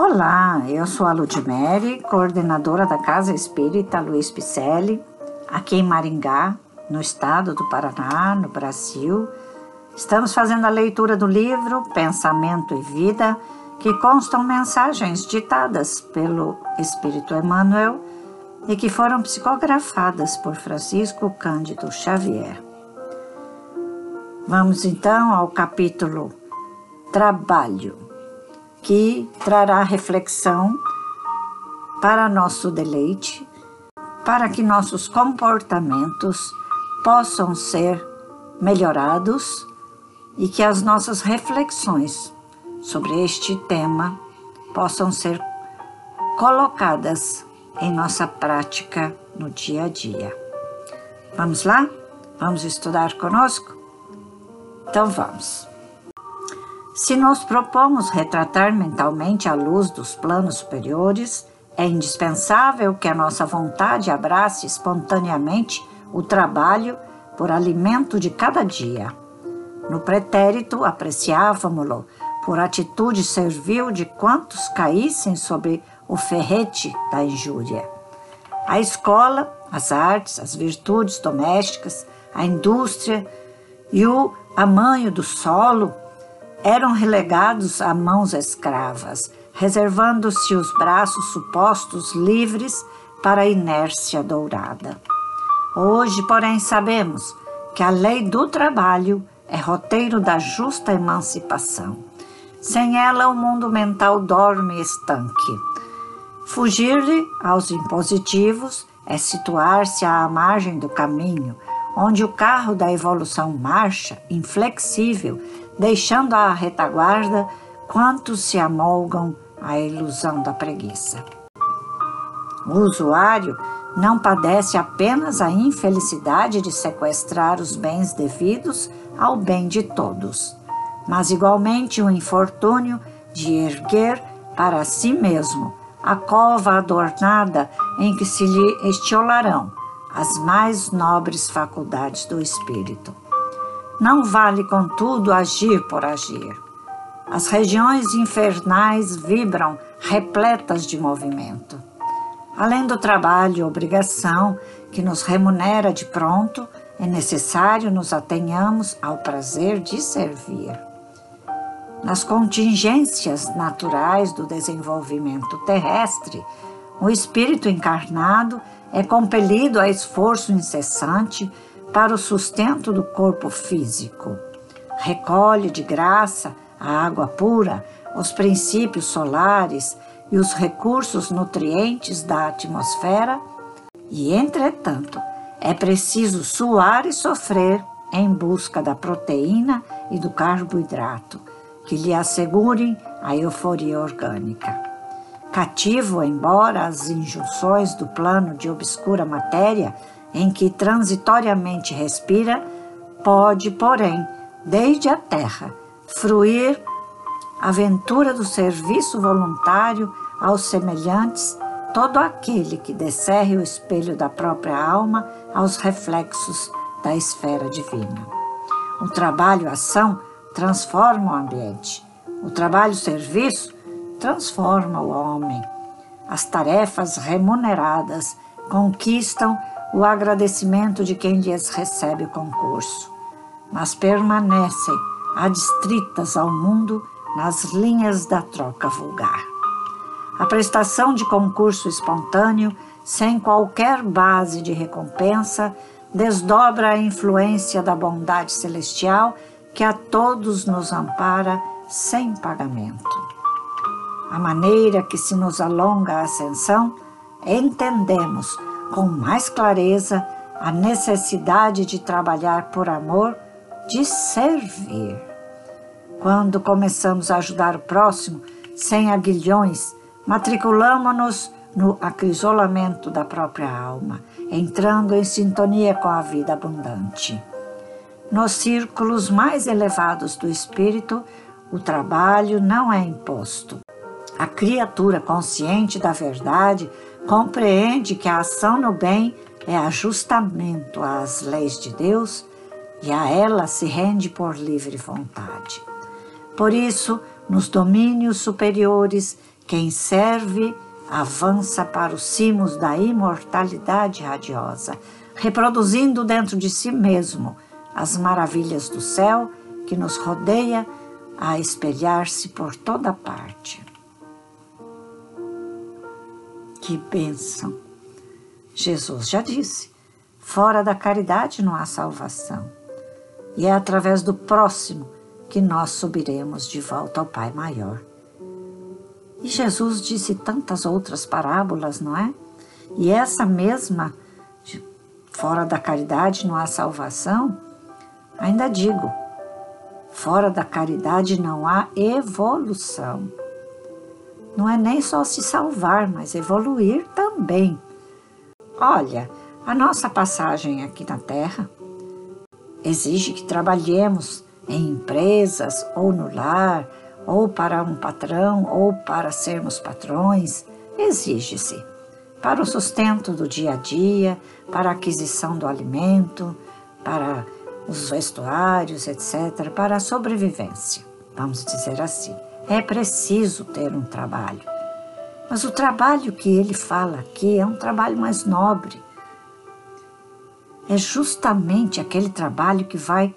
Olá, eu sou a Ludmere, coordenadora da Casa Espírita Luiz Picelli, aqui em Maringá, no estado do Paraná, no Brasil. Estamos fazendo a leitura do livro Pensamento e Vida, que constam mensagens ditadas pelo Espírito Emmanuel e que foram psicografadas por Francisco Cândido Xavier. Vamos então ao capítulo Trabalho que trará reflexão para nosso deleite, para que nossos comportamentos possam ser melhorados e que as nossas reflexões sobre este tema possam ser colocadas em nossa prática no dia a dia. Vamos lá? Vamos estudar conosco? Então vamos. Se nos propomos retratar mentalmente a luz dos planos superiores, é indispensável que a nossa vontade abrace espontaneamente o trabalho por alimento de cada dia. No pretérito, apreciávamo-lo por atitude servil de quantos caíssem sob o ferrete da injúria. A escola, as artes, as virtudes domésticas, a indústria e o amanho do solo eram relegados a mãos escravas, reservando-se os braços supostos livres para a inércia dourada. Hoje, porém, sabemos que a lei do trabalho é roteiro da justa emancipação. Sem ela, o mundo mental dorme estanque. Fugir-lhe aos impositivos é situar-se à margem do caminho, onde o carro da evolução marcha, inflexível, deixando à retaguarda quantos se amolgam à ilusão da preguiça. O usuário não padece apenas a infelicidade de sequestrar os bens devidos ao bem de todos, mas igualmente o infortúnio de erguer para si mesmo a cova adornada em que se lhe estiolarão as mais nobres faculdades do espírito. Não vale, contudo, agir por agir. As regiões infernais vibram repletas de movimento. Além do trabalho e obrigação que nos remunera de pronto, é necessário nos atenhamos ao prazer de servir. Nas contingências naturais do desenvolvimento terrestre, o espírito encarnado é compelido a esforço incessante para o sustento do corpo físico. Recolhe de graça a água pura, os princípios solares e os recursos nutrientes da atmosfera, e, entretanto, é preciso suar e sofrer em busca da proteína e do carboidrato, que lhe assegurem a euforia orgânica. Cativo, embora as injunções do plano de obscura matéria em que transitoriamente respira, pode, porém, desde a terra, fruir a ventura do serviço voluntário aos semelhantes, todo aquele que descerre o espelho da própria alma aos reflexos da esfera divina. O trabalho-ação transforma o ambiente. O trabalho-serviço transforma o homem. As tarefas remuneradas conquistam o agradecimento de quem lhes recebe o concurso, mas permanecem adstritas ao mundo nas linhas da troca vulgar. A prestação de concurso espontâneo, sem qualquer base de recompensa, desdobra a influência da bondade celestial que a todos nos ampara sem pagamento. A maneira que se nos alonga a ascensão, entendemos com mais clareza a necessidade de trabalhar por amor, de servir. Quando começamos a ajudar o próximo sem aguilhões, matriculamos-nos no acrisolamento da própria alma, entrando em sintonia com a vida abundante. Nos círculos mais elevados do espírito, o trabalho não é imposto. A criatura consciente da verdade compreende que a ação no bem é ajustamento às leis de Deus e a ela se rende por livre vontade. Por isso, nos domínios superiores Quem serve avança para os cimos da imortalidade radiosa, reproduzindo dentro de si mesmo as maravilhas do céu que nos rodeia a espelhar-se por toda parte. Que bênção! Jesus já disse: fora da caridade não há salvação. E é através do próximo que nós subiremos de volta ao Pai Maior. E Jesus disse tantas outras parábolas, não é? E essa mesma, fora da caridade não há salvação, ainda digo, fora da caridade não há evolução. Não é nem só se salvar, mas evoluir também. Olha, a nossa passagem aqui na Terra exige que trabalhemos em empresas ou no lar, ou para um patrão, ou para sermos patrões, exige-se para o sustento do dia a dia, para a aquisição do alimento, para os vestuários, etc., para a sobrevivência, vamos dizer assim. É preciso ter um trabalho. Mas o trabalho que ele fala aqui é um trabalho mais nobre. É justamente aquele trabalho que vai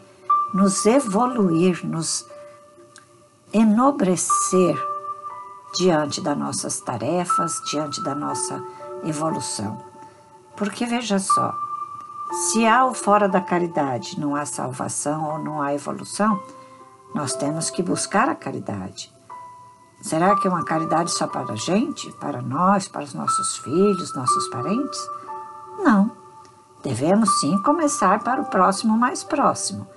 nos evoluir, nos enobrecer diante das nossas tarefas, diante da nossa evolução. Porque veja só, se há o fora da caridade, não há salvação ou não há evolução, nós temos que buscar a caridade. Será que é uma caridade só para a gente, para nós, para os nossos filhos, nossos parentes? Não. Devemos sim começar para o próximo mais próximo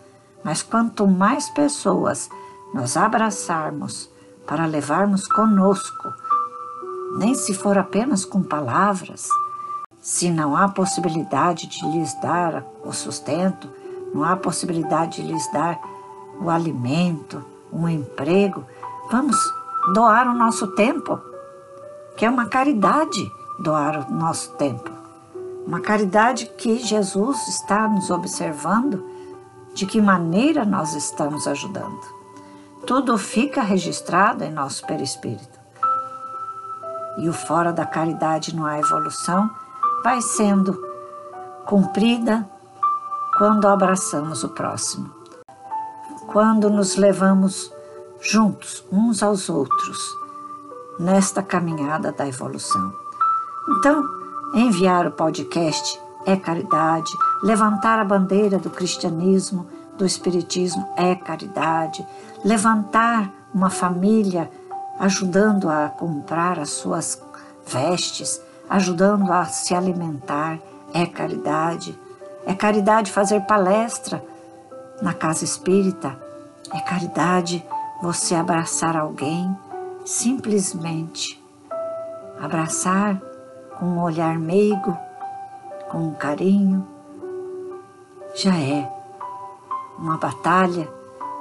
mas quanto mais pessoas nós abraçarmos para levarmos conosco, nem se for apenas com palavras, se não há possibilidade de lhes dar o sustento, não há possibilidade de lhes dar o alimento, um emprego, vamos doar o nosso tempo, que é uma caridade doar o nosso tempo. Uma caridade que Jesus está nos observando de que maneira nós estamos ajudando. Tudo fica registrado em nosso perispírito. E o fora da caridade não há evolução vai sendo cumprida quando abraçamos o próximo, quando nos levamos juntos uns aos outros nesta caminhada da evolução. Então, enviar o podcast é caridade, levantar a bandeira do cristianismo, do espiritismo é caridade, levantar uma família ajudando a comprar as suas vestes, ajudando a se alimentar é caridade. É caridade fazer palestra na casa espírita, é caridade você abraçar alguém simplesmente abraçar com um olhar meigo com carinho, já é uma batalha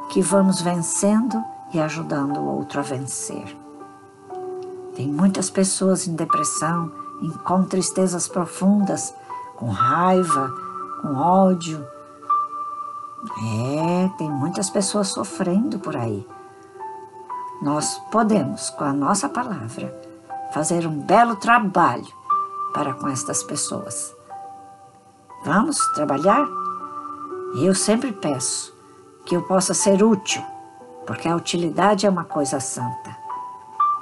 que vamos vencendo e ajudando o outro a vencer. Tem muitas pessoas em depressão, com tristezas profundas, com raiva, com ódio. É, tem muitas pessoas sofrendo por aí. Nós podemos, com a nossa palavra, fazer um belo trabalho para com estas pessoas. Vamos trabalhar? E eu sempre peço que eu possa ser útil, porque a utilidade é uma coisa santa.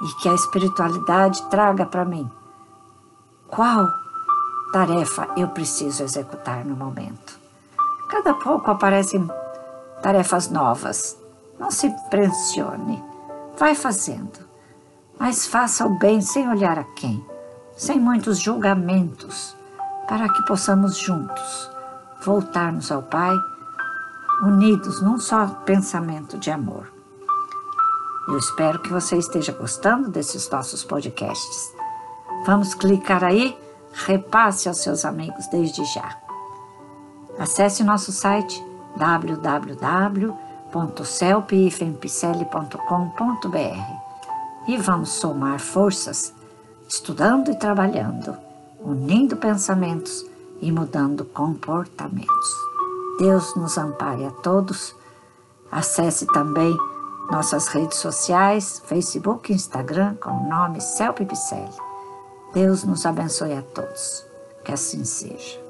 E que a espiritualidade traga para mim qual tarefa eu preciso executar no momento. Cada pouco aparecem tarefas novas. Não se pressione. Vai fazendo. Mas faça o bem sem olhar a quem, sem muitos julgamentos para que possamos juntos voltarmos ao Pai, unidos num só pensamento de amor. Eu espero que você esteja gostando desses nossos podcasts. Vamos clicar aí, repasse aos seus amigos desde já. Acesse nosso site www.celpifempicele.com.br e vamos somar forças, estudando e trabalhando unindo pensamentos e mudando comportamentos. Deus nos ampare a todos. Acesse também Nossas redes sociais, Facebook e Instagram, com o nome Céu Pipicelli. Deus nos abençoe a todos. Que assim seja.